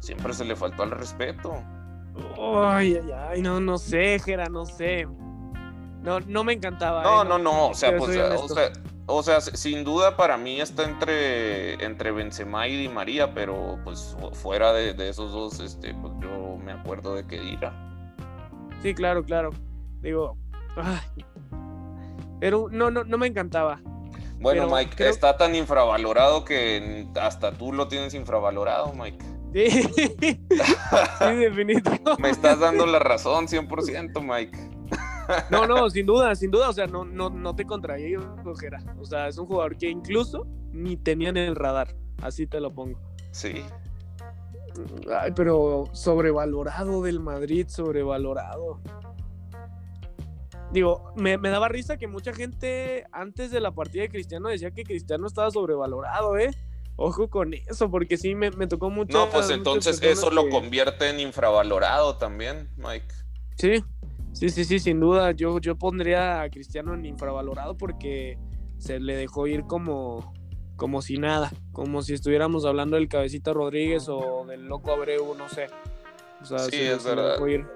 B: siempre se le faltó al respeto.
C: Ay, ay, ay, no, no sé, Jera, no sé. No, no me encantaba.
B: No,
C: ¿eh?
B: no, no, o sea, pues, o sea, o sea, sin duda para mí está entre, entre Benzema y Di María, pero pues fu- fuera de, de esos dos, este, pues yo me acuerdo de Kedira.
C: Sí, claro, claro. Digo, ay. Pero no, no, no me encantaba.
B: Bueno, Mike,
C: creo-
B: está tan infravalorado que hasta tú lo tienes infravalorado, Mike.
C: Sí, sí, definitivo.
B: Me estás dando la razón 100%, Mike.
C: No, no, sin duda, sin duda. O sea, no, no, no te contradigo. O sea, es un jugador que incluso ni tenía en el radar. Así te lo pongo.
B: Sí.
C: Ay, pero sobrevalorado del Madrid, sobrevalorado. Digo, me, me daba risa que mucha gente antes de la partida de Cristiano decía que Cristiano estaba sobrevalorado, ¿eh? Ojo con eso, porque sí me, me tocó mucho.
B: No, pues entonces eso lo convierte en infravalorado también, Mike.
C: Sí, sí, sí, sí, sin duda. Yo, yo pondría a Cristiano en infravalorado porque se le dejó ir como, como si nada, como si estuviéramos hablando del Cabecita Rodríguez o del Loco Abreu, no sé. O sea,
B: Sí,
C: se,
B: es
C: se le
B: verdad.
C: dejó ir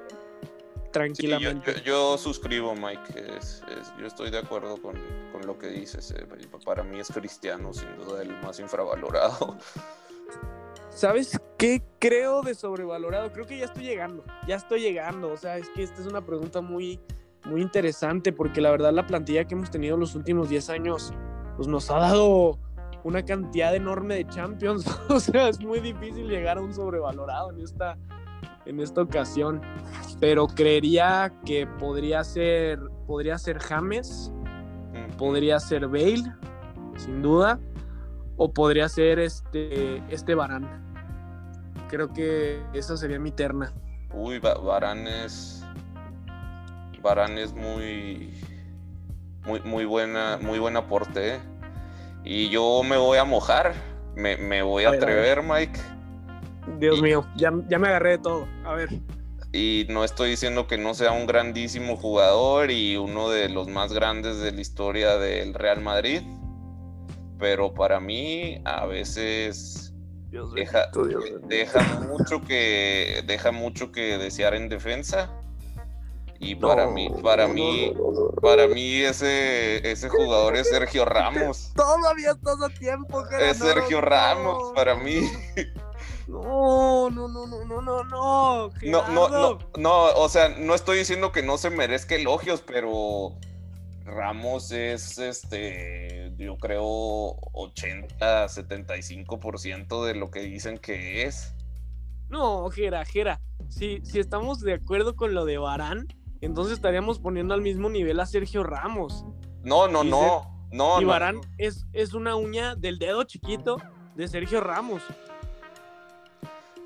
B: Sí, yo,
C: tranquilamente.
B: yo- yo suscribo, Mike. es- es- yo estoy de acuerdo con, con lo que dices. eh, Para mí es Cristiano, sin duda, el más infravalorado. (laughs)
C: ¿Sabes qué creo de sobrevalorado? Creo que ya estoy llegando, ya estoy llegando. O sea, es que esta es una pregunta muy, muy interesante porque la verdad la plantilla que hemos tenido los últimos 10 años pues nos ha dado una cantidad enorme de Champions. (laughs) O sea, es muy difícil llegar a un sobrevalorado en esta, en esta ocasión. Pero creería que podría ser, podría ser James, podría ser Bale, sin duda, o podría ser este, este Barán. Creo que esa sería mi terna.
B: Uy, Ba- Varane es. Varane es muy. Muy, muy buena, muy buen aporte. eh. Y yo me voy a mojar. Me, me voy a
C: A ver, a ver.
B: atrever, Mike.
C: Dios
B: Y-
C: mío, ya, ya me agarré de todo. A ver,
B: Y no estoy diciendo que no sea un grandísimo jugador y uno de los más grandes de la historia del Real Madrid. Pero para mí, a veces
C: Dios
B: deja,
C: Dios
B: deja mucho que deja mucho que desear en defensa y para
C: No,
B: mí para
C: no,
B: mí
C: no,
B: para mí ese ese jugador es Sergio (laughs) Ramos
C: Todavía estás a tiempo, Gerardo,
B: es Sergio. Ramos para mí (laughs)
C: No, no, no, no, no, no, no.
B: no no no no o sea no estoy diciendo que no se merezca elogios pero Ramos es este yo creo 80 75% de lo que dicen que es
C: No, Jera, Jera. Si, si estamos de acuerdo con lo de Barán, entonces estaríamos poniendo al mismo nivel a Sergio Ramos.
B: no no
C: Y
B: no no
C: y
B: no,
C: Barán es, es una uña del dedo chiquito de Sergio Ramos.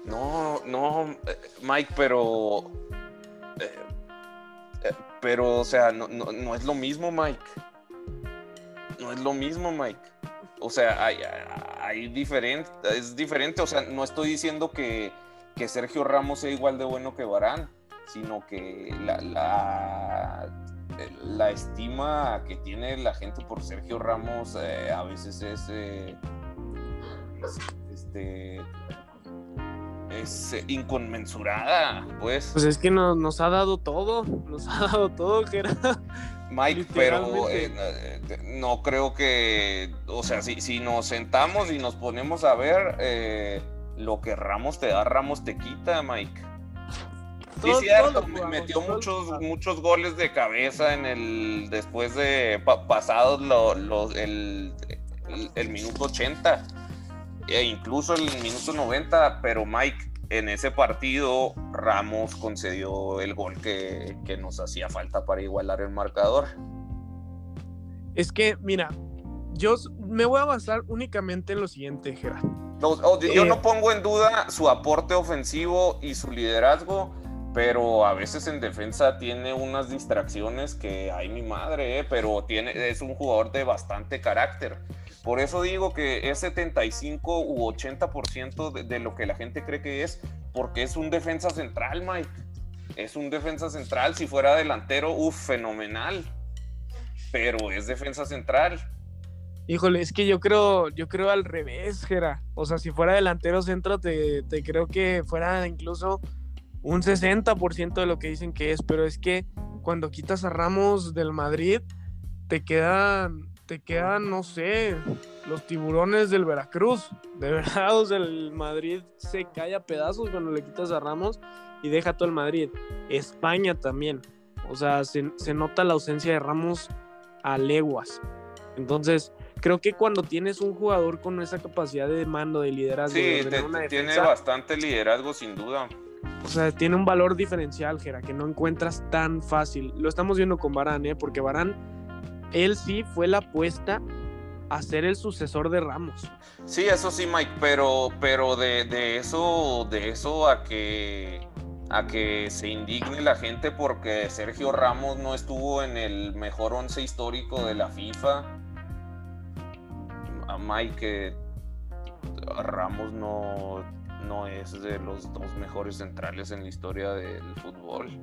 B: No, no, eh, Mike, pero. eh, eh, pero, o sea, no, no, no es lo mismo, Mike. No es lo mismo, Mike. O sea, hay, hay diferente, es diferente. O sea, no estoy diciendo que, que Sergio Ramos sea igual de bueno que Barán, sino que la, la- la estima que tiene la gente por Sergio Ramos a veces es, es, este es eh, inconmensurada, pues.
C: Pues es que nos, nos ha dado todo, nos ha dado todo, Gerard. (laughs)
B: Mike, pero eh, eh, no creo que, o sea, si, si nos sentamos y nos ponemos a ver, eh, lo que Ramos te da, Ramos te quita, Mike. (laughs) Sí, cierto,
C: jugamos,
B: metió muchos, muchos goles de cabeza en el, después de pa- pasados lo- el- el minuto 80, e incluso el minuto 90, pero Mike, en ese partido Ramos concedió el gol que, que nos hacía falta para igualar el marcador.
C: Es que, mira, yo me voy a basar únicamente en lo siguiente, Gerard.
B: No, o- yo
C: Eh.
B: no pongo en duda su aporte ofensivo y su liderazgo, pero a veces en defensa tiene unas distracciones que, ay mi madre, eh, pero tiene, es un jugador de bastante carácter. Por eso digo que es 75 u 80% de, de lo que la gente cree que es, porque es un defensa central, Mike. Es un defensa central. Si fuera delantero, uff, fenomenal. Pero es defensa central.
C: Híjole, es que yo creo, yo creo al revés, Gera. O sea, si fuera delantero centro, te, te creo que fuera incluso un 60% de lo que dicen que es, pero es que cuando quitas a Ramos del Madrid, te quedan, te quedan, no sé, los tiburones del Veracruz. De verdad, o sea, el Madrid se cae a pedazos cuando le quitas a Ramos y deja todo el Madrid. España también. O sea, se, se nota la ausencia de Ramos a leguas. Entonces, creo que cuando tienes un jugador con esa capacidad de mando, de liderazgo, de
B: Sí, te- tiene bastante liderazgo, sin duda.
C: o sea, tiene un valor diferencial, Gera, que no encuentras tan fácil. Lo estamos viendo con Barán, ¿eh? Porque Barán, él sí fue la apuesta a ser el sucesor de Ramos.
B: Sí, eso sí, Mike, pero, pero de, eso, de eso a que a que se indigne la gente porque Sergio Ramos no estuvo en el mejor once histórico de la FIFA. Mike, Ramos no, no es de los dos mejores centrales en la historia del fútbol.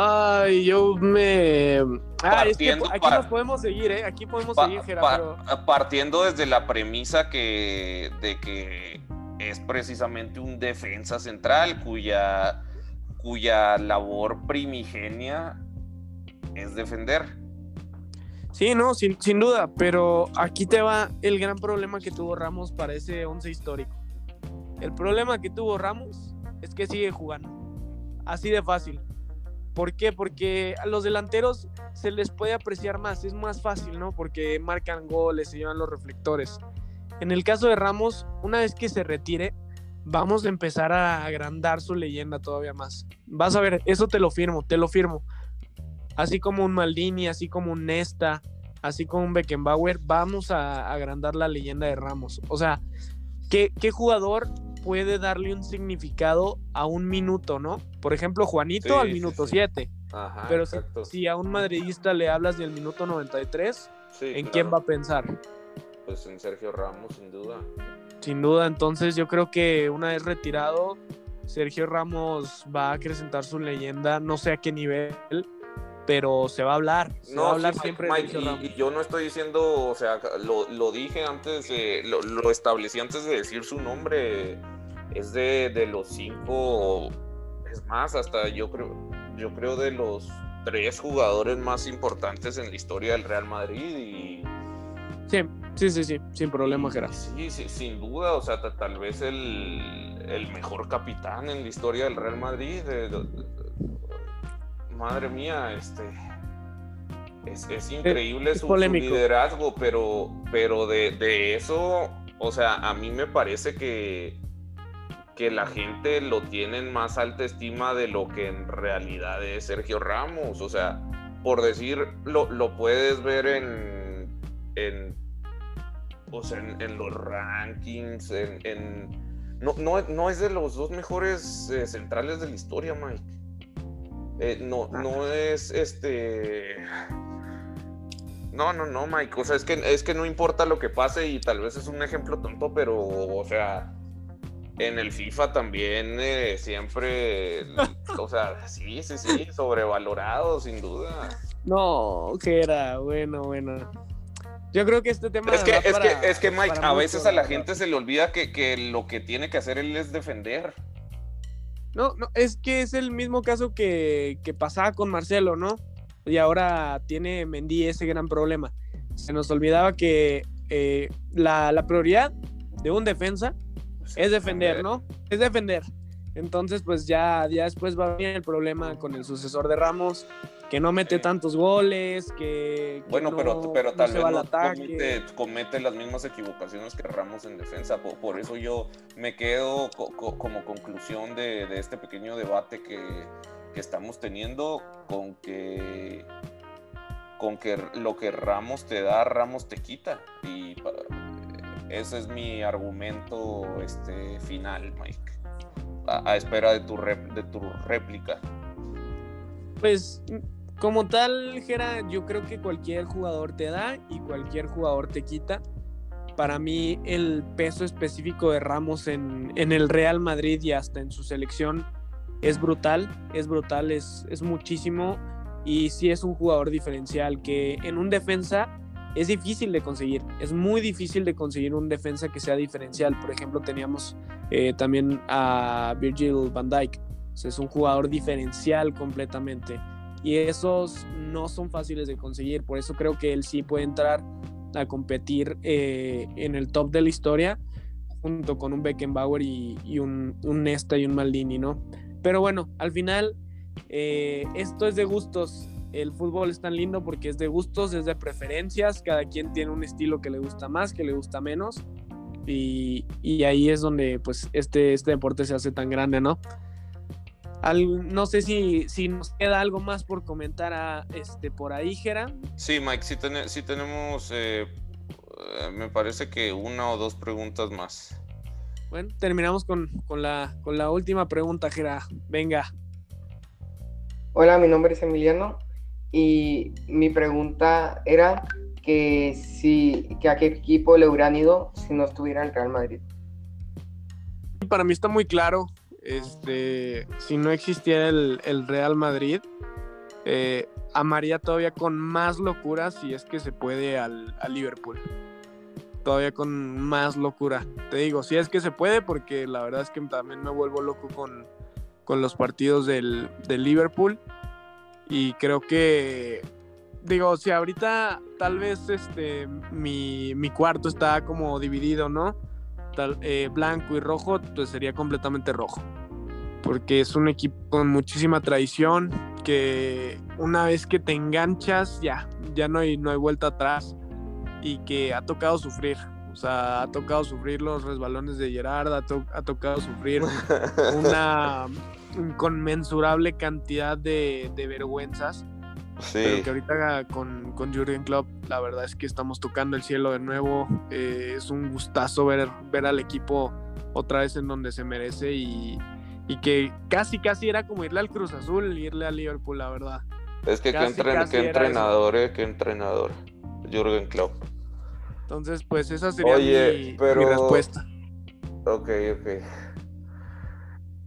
C: Ay, yo me. Ay, es que aquí nos podemos seguir, ¿eh? Aquí podemos
B: Pa-
C: seguir, Gera,
B: pa-
C: pero.
B: Partiendo desde la premisa que, de que es precisamente un defensa central cuya, cuya labor primigenia es defender.
C: Sí, no, sin, sin duda, pero aquí te va el gran problema que tuvo Ramos para ese once histórico. El problema que tuvo Ramos es que sigue jugando. Así de fácil. ¿Por qué? Porque a los delanteros se les puede apreciar más, es más fácil, ¿no? Porque marcan goles, se llevan los reflectores. En el caso de Ramos, una vez que se retire, vamos a empezar a agrandar su leyenda todavía más. Vas a ver, eso te lo firmo, te lo firmo así como un Maldini, así como un Nesta, así como un Beckenbauer, vamos a agrandar la leyenda de Ramos. O sea, ¿qué, qué jugador puede darle un significado a un minuto, no? Por ejemplo, Juanito
B: Sí,
C: al
B: sí,
C: minuto
B: sí.
C: 7,
B: Ajá,
C: pero si, a un madridista le hablas del minuto 93,
B: Sí,
C: ¿en
B: claro.
C: quién va a pensar?
B: Pues en Sergio Ramos, sin duda.
C: Sin duda, entonces yo creo que una vez retirado, Sergio Ramos va a acrecentar su leyenda, no sé a qué nivel, pero se va a hablar, se va a
B: No,
C: hablar
B: sí,
C: siempre
B: Mike,
C: de
B: y- yo no estoy diciendo, o sea, lo, lo dije antes, lo, lo establecí antes de decir su nombre. Es de, de los cinco, es más, hasta yo creo, yo creo de los tres jugadores más importantes en la historia del Real Madrid y
C: Sí, sí, sí, sí, sin problema, Gerard.
B: Sí, sí, sin duda, o sea, ta- tal vez el, el mejor capitán en la historia del Real Madrid. eh, madre mía, este. Es, es increíble
C: es
B: su, liderazgo, pero, pero de, de eso, o sea, a mí me parece que, que la gente lo tiene en más alta estima de lo que en realidad es Sergio Ramos. O sea, por decir, lo, lo puedes ver en, en, o sea, en, en los rankings, en... en- no, no, no es de los dos mejores eh, centrales de la historia, Mike. Eh, no, no es este... No, no, no, Mike. O sea, es que, es que no importa lo que pase y tal vez es un ejemplo tonto, pero, o sea, En el FIFA también eh, siempre, o sea, sí, sí, sí, sobrevalorado, sin duda.
C: No, que era, bueno, bueno. Yo creo que este tema.
B: Es que, es
C: para-
B: que, es que Mike, a
C: mucho,
B: veces a la gente se le olvida que, que lo que tiene que hacer él es defender.
C: No, no, es que es el mismo caso que, que pasaba con Marcelo, ¿no? Y ahora tiene Mendy ese gran problema. Se nos olvidaba que eh, la, la prioridad de un defensa es defender, ¿no? Es defender. Entonces, pues ya, ya después va bien el problema con el sucesor de Ramos, que no mete
B: Sí.
C: tantos goles, que, que
B: Bueno,
C: no-
B: pero, pero tal vez no comete, comete las mismas equivocaciones que Ramos en defensa. Por, por eso yo me quedo co- co- como conclusión de, de este pequeño debate que, que estamos teniendo con que con que lo que Ramos te da, Ramos te quita. Y pa- ese es mi argumento este, final, Mike. A, espera de tu, rep- de tu réplica.
C: Pues como tal, Jera, yo creo que cualquier jugador te da y cualquier jugador te quita. Para mí el peso específico de Ramos en, en el Real Madrid y hasta en su selección es brutal, es brutal, es, es muchísimo y sí es un jugador diferencial que en un defensa es difícil de conseguir, es muy difícil de conseguir un defensa que sea diferencial. Por ejemplo, teníamos eh, también a Virgil van Dijk, es un jugador diferencial completamente y esos no son fáciles de conseguir, por eso creo que él sí puede entrar a competir eh, en el top de la historia junto con un Beckenbauer y, y un, un Nesta y un Maldini, ¿no? Pero bueno, al final eh, esto es de gustos. El fútbol es tan lindo porque es de gustos, es de preferencias. Cada quien tiene un estilo que le gusta más, que le gusta menos. Y, y ahí es donde pues este, este deporte se hace tan grande, ¿no? Al- no sé si, si nos queda algo más por comentar a, este, por ahí, Jera.
B: Sí, Mike, sí, tene- sí tenemos, eh, me parece que una o dos preguntas más.
C: Bueno, terminamos con, con la, con la última pregunta, Jera. Venga.
G: Hola, mi nombre es Emiliano y mi pregunta era que si que a qué equipo le hubieran ido si no estuviera en Real Madrid.
C: Para mí está muy claro. Este, si no existiera el, Real Madrid, eh, amaría todavía con más locura si es que se puede al, al Liverpool. Todavía con más locura. Te digo, si es que se puede, porque la verdad es que también me vuelvo loco con, con los partidos del, del Liverpool. Y creo que, digo, si ahorita tal vez este, mi, mi cuarto está como dividido, ¿no? Tal- eh, blanco y rojo, pues sería completamente rojo. Porque es un equipo con muchísima tradición, que una vez que te enganchas, ya, ya no hay, no hay vuelta atrás. Y que ha tocado sufrir. O sea, ha tocado sufrir los resbalones de Gerard, ha, to- ha tocado sufrir (laughs) una inconmensurable cantidad de, de vergüenzas. Pero
B: Sí,
C: que ahorita con, con Jürgen Klopp, la verdad es que estamos tocando el cielo de nuevo. Eh, es un gustazo ver, ver al equipo otra vez en donde se merece y, y que casi, casi era como irle al Cruz Azul, irle al Liverpool, la verdad.
B: es que qué, entren- entrenador, eh, qué entrenador. Jürgen Klopp.
C: Entonces, pues esa sería
B: Oye,
C: mi,
B: pero-
C: mi respuesta.
B: Ok, ok.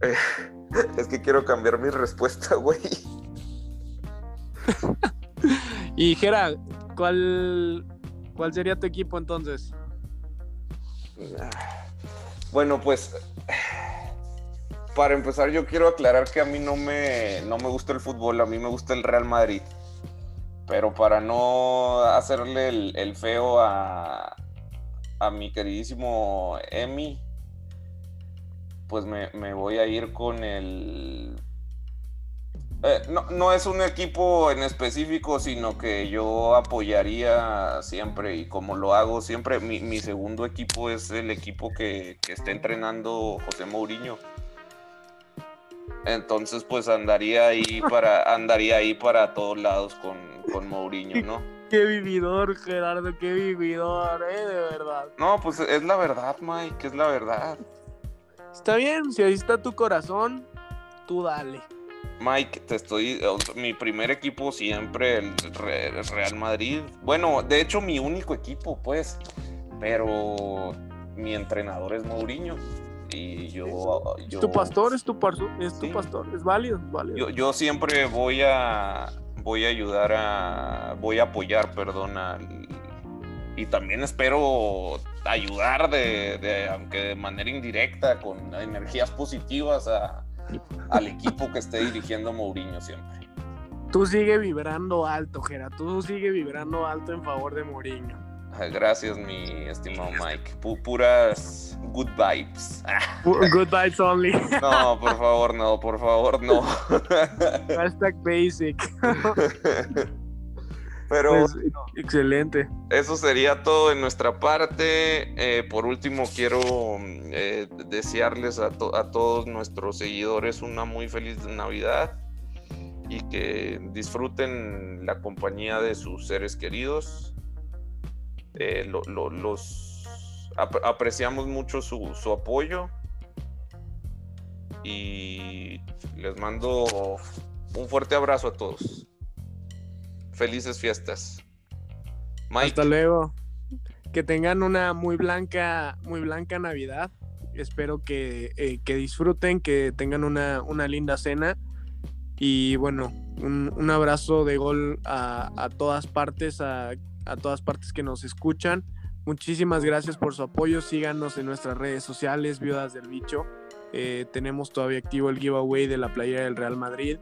B: Eh, (laughs) es que quiero cambiar mi respuesta, güey. (laughs)
C: Y Jera, ¿cuál, ¿cuál sería tu equipo entonces?
B: Bueno, pues para empezar yo quiero aclarar que a mí no me, no me gusta el fútbol, a mí me gusta el Real Madrid. Pero para no hacerle el, feo a, a mi queridísimo Emi, pues me, me voy a ir con el... Eh, no, no es un equipo en específico, sino que yo apoyaría siempre y como lo hago siempre, mi, mi segundo equipo es el equipo que, que está entrenando José Mourinho. Entonces, pues andaría ahí para, andaría ahí para todos lados con, con Mourinho, ¿no? (laughs)
C: Qué vividor, Gerardo, qué vividor, eh, de verdad.
B: No, pues es la verdad, Mike, es la verdad.
C: Está bien, si ahí está tu corazón, tú dale.
B: Mike, te estoy. Mi primer equipo siempre, el Re- el Real Madrid. Bueno, de hecho, mi único equipo, pues. Pero mi entrenador es Mourinho. Y yo,
C: Es
B: yo,
C: tu pastor, es tu, par- es tu
B: Sí.
C: pastor, es válido, es válido.
B: yo, yo siempre voy a voy a ayudar a voy a apoyar, perdón, al- y también espero ayudar de, de- aunque de manera indirecta con energías positivas a- al equipo que esté dirigiendo Mourinho siempre.
C: Tú sigue vibrando alto, Gera, tú sigue vibrando alto en favor de Mourinho.
B: Ah, Gracias, mi estimado Mike. Pu- puras good vibes.
C: Good vibes only.
B: No, por favor, no, por favor, no. (laughs)
C: Hashtag basic.
B: Pero
C: Pues, excelente.
B: eso sería todo en nuestra parte. Eh, por último, quiero eh, desearles a, to- a todos nuestros seguidores una muy feliz Navidad y que disfruten la compañía de sus seres queridos. Eh, lo- lo- los ap- apreciamos mucho su, su apoyo y les mando un fuerte abrazo a todos. Felices fiestas.
C: Hasta luego. Que tengan una muy blanca, muy blanca Navidad. Espero que, eh, que disfruten, que tengan una, una linda cena. Y bueno, un, un abrazo de gol a, a todas partes, a, a todas partes que nos escuchan. Muchísimas gracias por su apoyo. Síganos en nuestras redes sociales, Viudas del Bicho. Eh, tenemos todavía activo el giveaway de la playera del Real Madrid.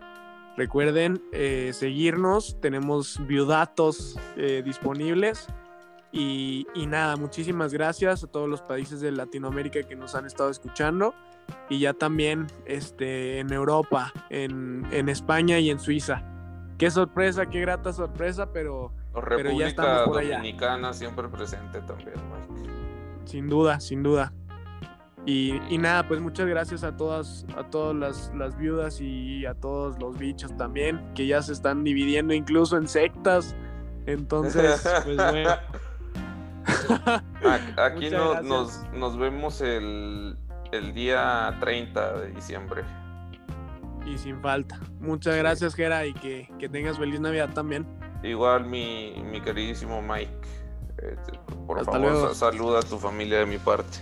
C: Recuerden eh, seguirnos, tenemos viudatos eh, disponibles. Y, y nada, muchísimas gracias a todos los países de Latinoamérica que nos han estado escuchando. Y ya también este, en Europa, en, en España y en Suiza. Qué sorpresa, qué grata sorpresa, pero Pero ya
B: República
C: por allá.
B: Dominicana siempre presente también, Mike.
C: sin duda, sin duda. Y, y nada, pues muchas gracias a todas, a todas las, las viudas y a todos los bichos también, que ya se están dividiendo incluso en sectas. Entonces, (laughs) pues bueno.
B: Aquí no- nos, nos vemos el, el día 30 de diciembre.
C: y sin falta. Muchas gracias, Gera, y que, que tengas feliz Navidad también.
B: Igual mi, mi queridísimo Mike. eh, por
C: Hasta
B: favor,
C: luego.
B: saluda a tu familia de mi parte.